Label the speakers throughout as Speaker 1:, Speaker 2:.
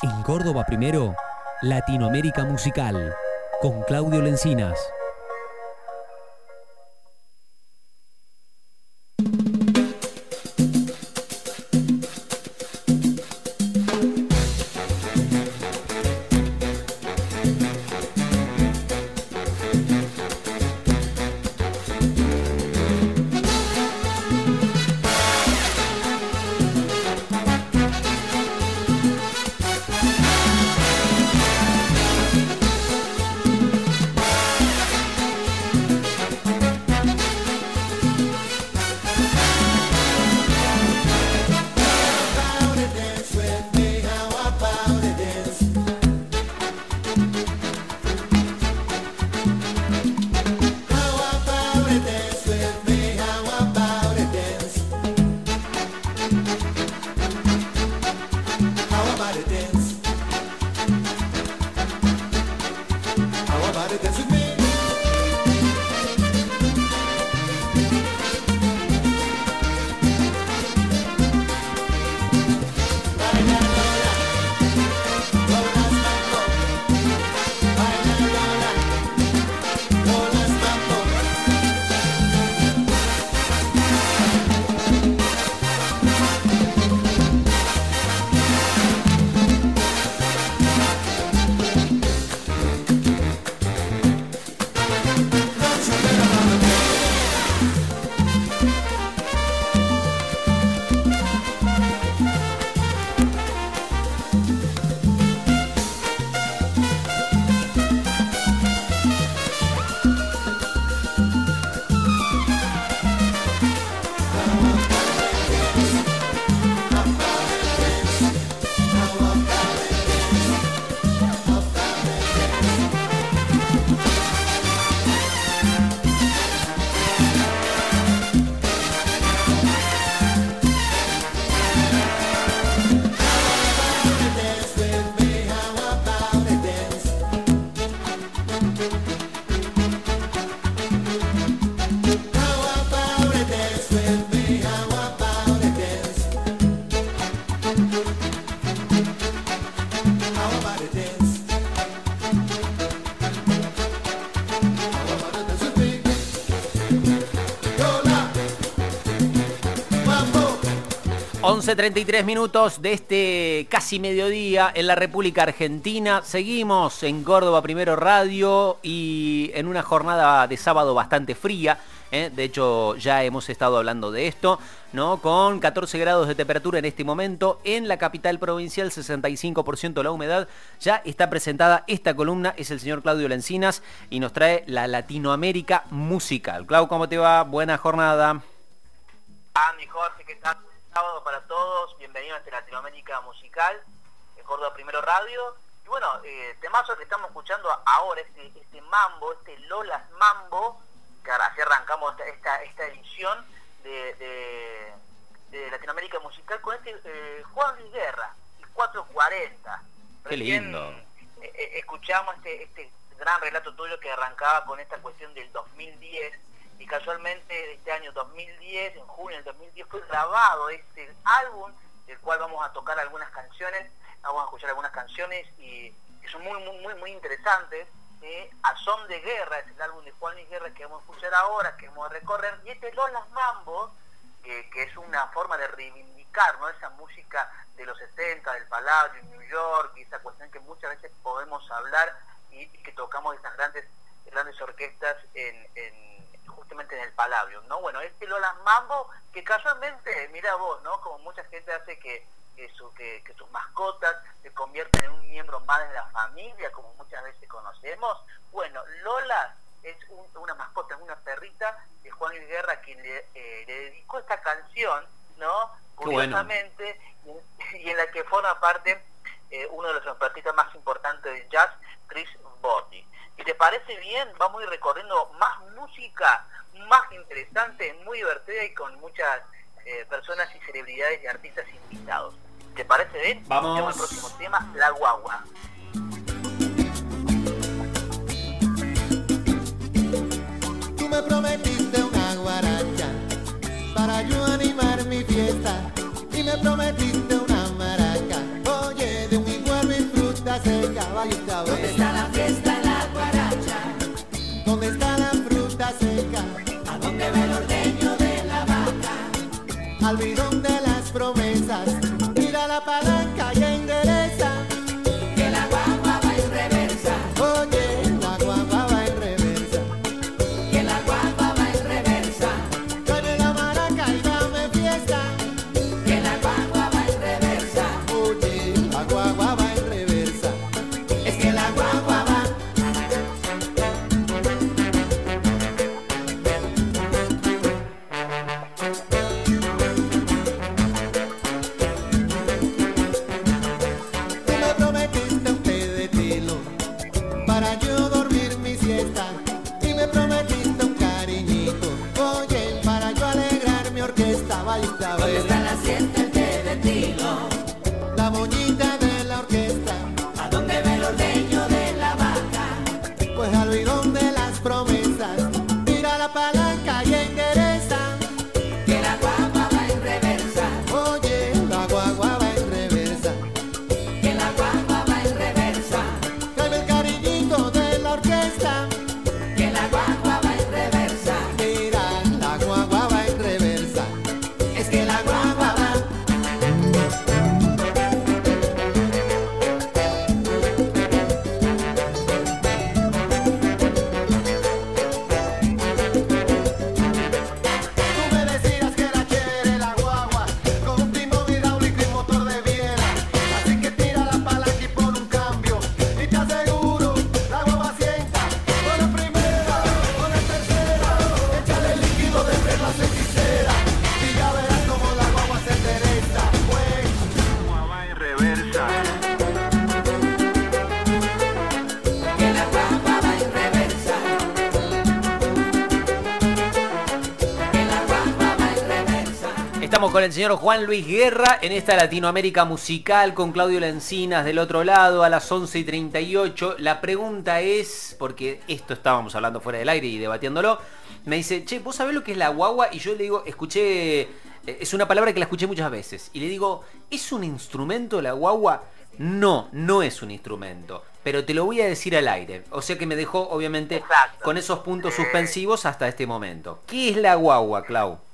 Speaker 1: En Córdoba primero, Latinoamérica Musical, con Claudio Lencinas. 11.33 minutos de este casi mediodía en la República Argentina. Seguimos en Córdoba Primero Radio y en una jornada de sábado bastante fría. ¿eh? De hecho, ya hemos estado hablando de esto, ¿no? Con 14 grados de temperatura en este momento. En la capital provincial, 65% de la humedad. Ya está presentada esta columna, es el señor Claudio Lencinas y nos trae la Latinoamérica musical. Clau, ¿cómo te va? Buena jornada.
Speaker 2: Ah, mi Jorge, ¿qué tal? Sábado para todos, bienvenidos a este Latinoamérica Musical, en Córdoba Primero Radio. Y bueno, eh, temazo que estamos escuchando ahora, este, este mambo, este Lolas Mambo, que ahora así arrancamos esta, esta edición de, de, Latinoamérica Musical con este eh, Juan Luis Guerra, el 440.
Speaker 1: Qué lindo.
Speaker 2: Eh, eh, escuchamos este, este gran relato tuyo que arrancaba con esta cuestión del 2010 y casualmente este año 2010, en junio del 2010, fue grabado este álbum, del cual vamos a tocar algunas canciones, vamos a escuchar algunas canciones y que son muy, muy, muy, muy interesantes. A Son de Guerra, es el álbum de Juan Luis Guerra que vamos a escuchar ahora, que vamos a recorrer, y este Lolas Mambo, que, que es una forma de reivindicar ¿no? esa música de los 70, del Palacio, en New York, y esa cuestión que muchas veces podemos hablar y, que tocamos estas grandes, grandes orquestas en justamente en el Palladium, ¿no? Bueno, este Lola Mambo, que casualmente, mira vos, ¿no? Como mucha gente hace que, que, sus mascotas se convierten en un miembro más de la familia, como muchas veces conocemos. Bueno, Lola es una mascota, es una perrita de Juan Luis Guerra, quien le, eh, dedicó esta canción, ¿no? Curiosamente, y, en la que forma parte eh, uno de los artistas más importantes del jazz, Chris te parece bien, vamos a ir recorriendo más música, más interesante, muy divertida y con muchas eh, personas y celebridades y artistas invitados. ¿Te parece bien?
Speaker 1: Vamos.
Speaker 2: el próximo tema, La Guagua.
Speaker 3: Tú me prometiste una guaracha para yo animar mi fiesta y me prometiste una maraca. Oye, de un igual ese caballito a ver? Al bidón
Speaker 1: Estamos con el señor Juan Luis Guerra en esta Latinoamérica musical con Claudio Lencinas del otro lado a las 11 y 38. La pregunta es, porque esto estábamos hablando fuera del aire y debatiéndolo, me dice, che, ¿vos sabés lo que es la guagua? Y yo le digo, escuché, eh, es una palabra que la escuché muchas veces. Y le digo, ¿es un instrumento la guagua? No, no es un instrumento. Pero te lo voy a decir al aire. O sea que me dejó, obviamente,
Speaker 2: Exacto.
Speaker 1: con esos puntos suspensivos hasta este momento. ¿Qué es la guagua, Clau?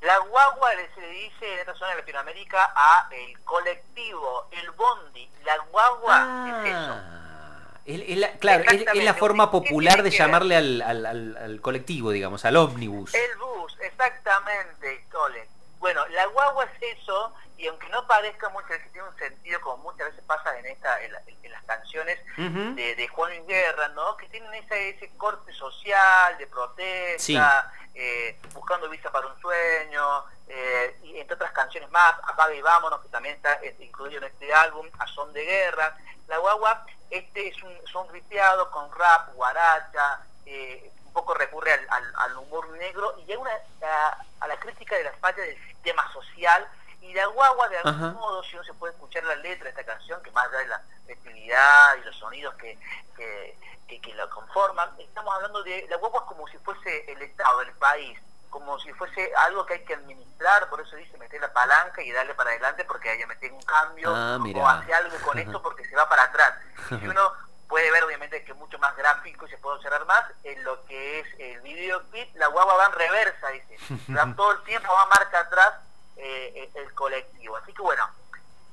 Speaker 2: La guagua le- se le dice en esta zona de Latinoamérica a el colectivo, el bondi. La guagua es eso.
Speaker 1: Ah, es- es la- claro, es, es la forma
Speaker 2: ¿Qué
Speaker 1: popular de
Speaker 2: que
Speaker 1: llamarle al, al- al- al colectivo, digamos, al ómnibus.
Speaker 2: El bus, exactamente, Cole. Bueno, la guagua es eso, y aunque no parezca muchas veces, tiene un sentido, como muchas veces pasa en esta en, la- en las canciones de, de Juan Luis Guerra, ¿no? Que tienen ese, ese corte social, de protesta, eh, buscando visa para un sueño, eh, y entre otras canciones más, Apaga y Vámonos, que también está incluido en este álbum, A Son de Guerra. La guagua, este es un, son ripeados con rap, guaracha, eh, un poco recurre al, al- humor negro y a, una, a, a la crítica de las fallas del sistema social y la guagua de algún
Speaker 1: Ajá.
Speaker 2: modo, si uno se puede escuchar la letra de esta canción, que más allá de la festividad y los sonidos que, que, que, que la conforman, estamos hablando de la guagua como si fuese el Estado, el país, como si fuese algo que hay que administrar, por eso dice meter la palanca y darle para adelante porque hay que meter un cambio
Speaker 1: Ah,
Speaker 2: o hacer algo con esto porque se va para atrás. Y uno puede ver obviamente que es mucho más gráfico y se puede observar más en lo que es el videoclip, la guagua va en reversa, dice, Va todo el tiempo va marcha atrás eh, el colectivo. Así que bueno,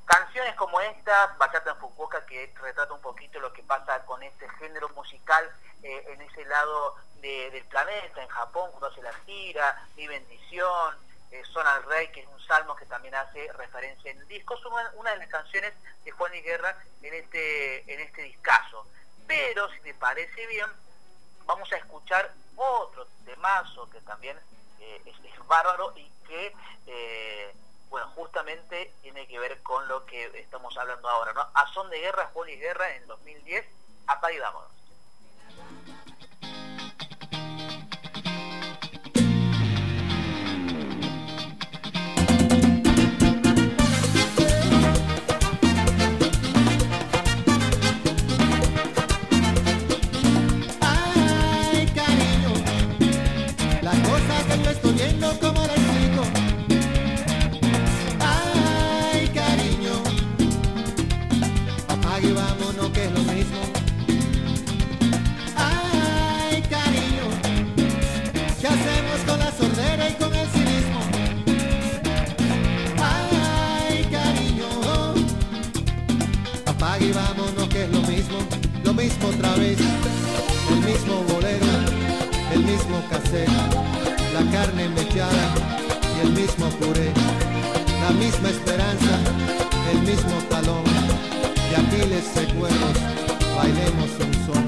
Speaker 2: canciones como estas, Bachata en Fukuoka, que retrata un poquito lo que pasa con este género musical eh, en ese lado de- del planeta, en Japón, cuando hace la gira, Mi Bendición, eh, Son al Rey, que es un salmo que también hace referencia en el disco, son una, una de las canciones de Juan y Guerra en este, en este discazo. Pero, si te parece bien, vamos a escuchar otro temazo que también eh, es, bárbaro y que, eh, bueno, justamente tiene que ver con lo que estamos hablando ahora, ¿no? A Son de Guerra, Juan Guerra en 2010, apaga y vámonos.
Speaker 3: El mismo puré. La misma esperanza, el mismo talón. Y aquí les recuerdos, bailemos un son.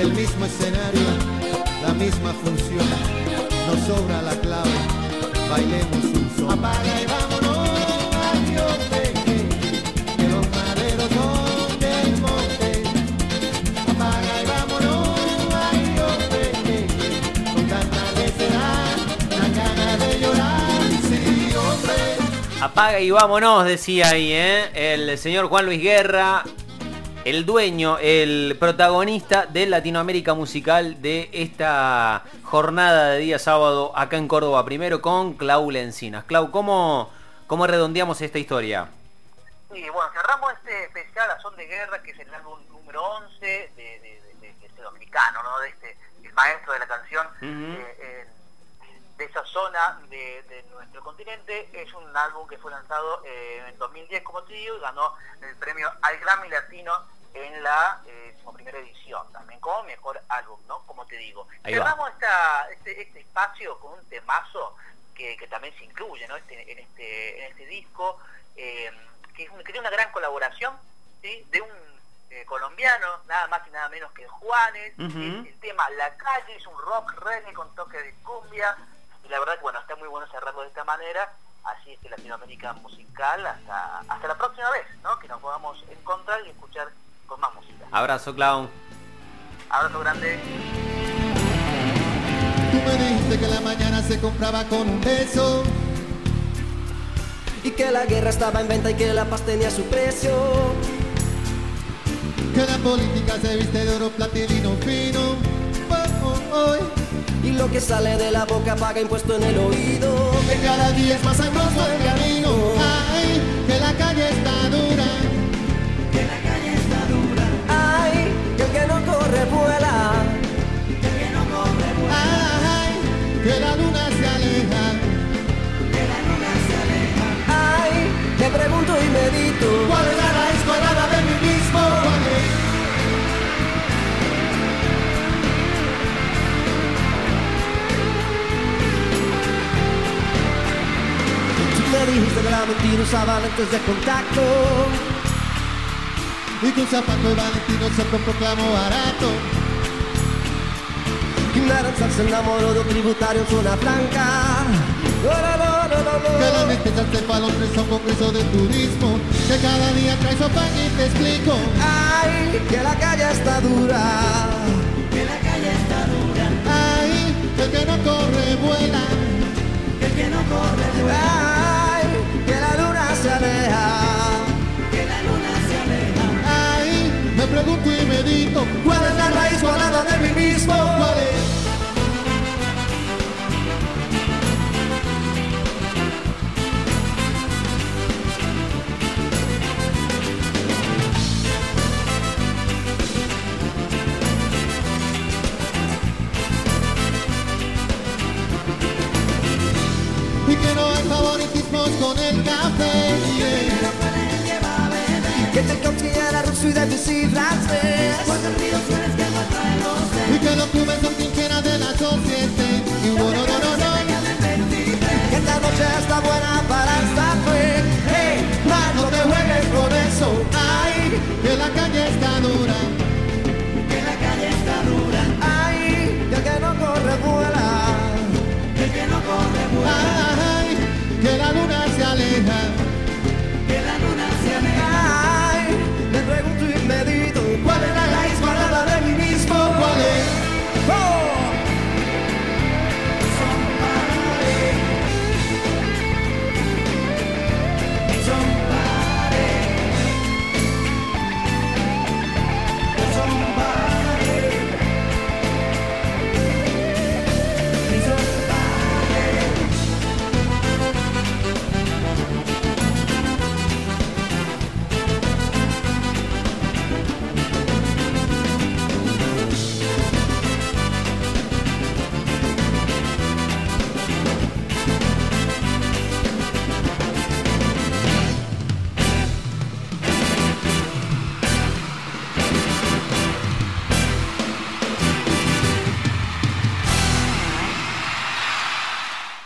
Speaker 3: El mismo escenario, la misma función, nos sobra la clave, bailemos un son. Apaga y vámonos, adiós, peque, que los maderos son del monte. Apaga y vámonos, adiós, peque, con tanta necedad, la gana de llorar, sí, hombre.
Speaker 1: Apaga y vámonos, decía ahí, ¿eh? El señor Juan Luis Guerra, el dueño, el protagonista de Latinoamérica Musical de esta jornada de día sábado acá en Córdoba, primero con Clau Lencinas. Clau, ¿cómo, cómo redondeamos esta historia?
Speaker 2: Y bueno, cerramos este especial a Son de Guerra, que es el álbum número 11 de, de, de- de este dominicano, ¿no? De este, el maestro de la canción, eh, zona de, de nuestro continente. Es un álbum que fue lanzado eh, en 2010, como te digo, y ganó el premio al Grammy Latino en la eh, primera edición, también como mejor álbum, ¿no? Como te digo.
Speaker 1: Ahí.
Speaker 2: Cerramos esta, este, este espacio con un temazo que, que también se incluye ¿no? este, en, este, en este disco, eh, que, es un- que tiene una gran colaboración ¿sí? de un eh, colombiano, nada más y nada menos que Juanes.
Speaker 1: Ujú.
Speaker 2: el, el tema La Calle es un rock reggae con toque de cumbia. Y la verdad que bueno, está muy bueno cerrarlo de esta manera. Así es que Latinoamérica musical hasta, hasta la próxima vez, ¿no? Que nos podamos encontrar y escuchar con más música.
Speaker 1: Abrazo, Clau.
Speaker 2: Abrazo grande.
Speaker 3: Tú me dijiste que la mañana se compraba con un beso.
Speaker 4: Y que la guerra estaba en venta y que la paz tenía su precio.
Speaker 3: Que la política se viste de oro platilino fino.
Speaker 4: Y lo que sale de la boca paga impuesto en el oído.
Speaker 3: Que cada día es más angosto el camino. Ay, que la calle está dura.
Speaker 4: Ay, que el que no corre vuela.
Speaker 3: Ay, que la luna se aleja.
Speaker 4: Ay, me pregunto y medito.
Speaker 3: ¿Cuál es
Speaker 4: me dijiste que la mentira usaba lentes de contacto.
Speaker 3: Y tu zapato de Valentino se proclamó barato.
Speaker 4: Y una danza se enamoró de un tributario en zona blanca. No, no, no, no, no,
Speaker 3: Que la hace para Londres a un congreso de turismo. Que cada día trae su pan y te explico.
Speaker 4: Ay, que la calle está dura.
Speaker 3: Ay, que el que no
Speaker 4: era ruso y Debussy francés.
Speaker 3: Y que los clubes son trincheras de la sociedad. Y no, no, no, no, no.
Speaker 4: Que esta noche está buena para Star Trek. Hey, man, no te juegues con eso.
Speaker 3: Ay, que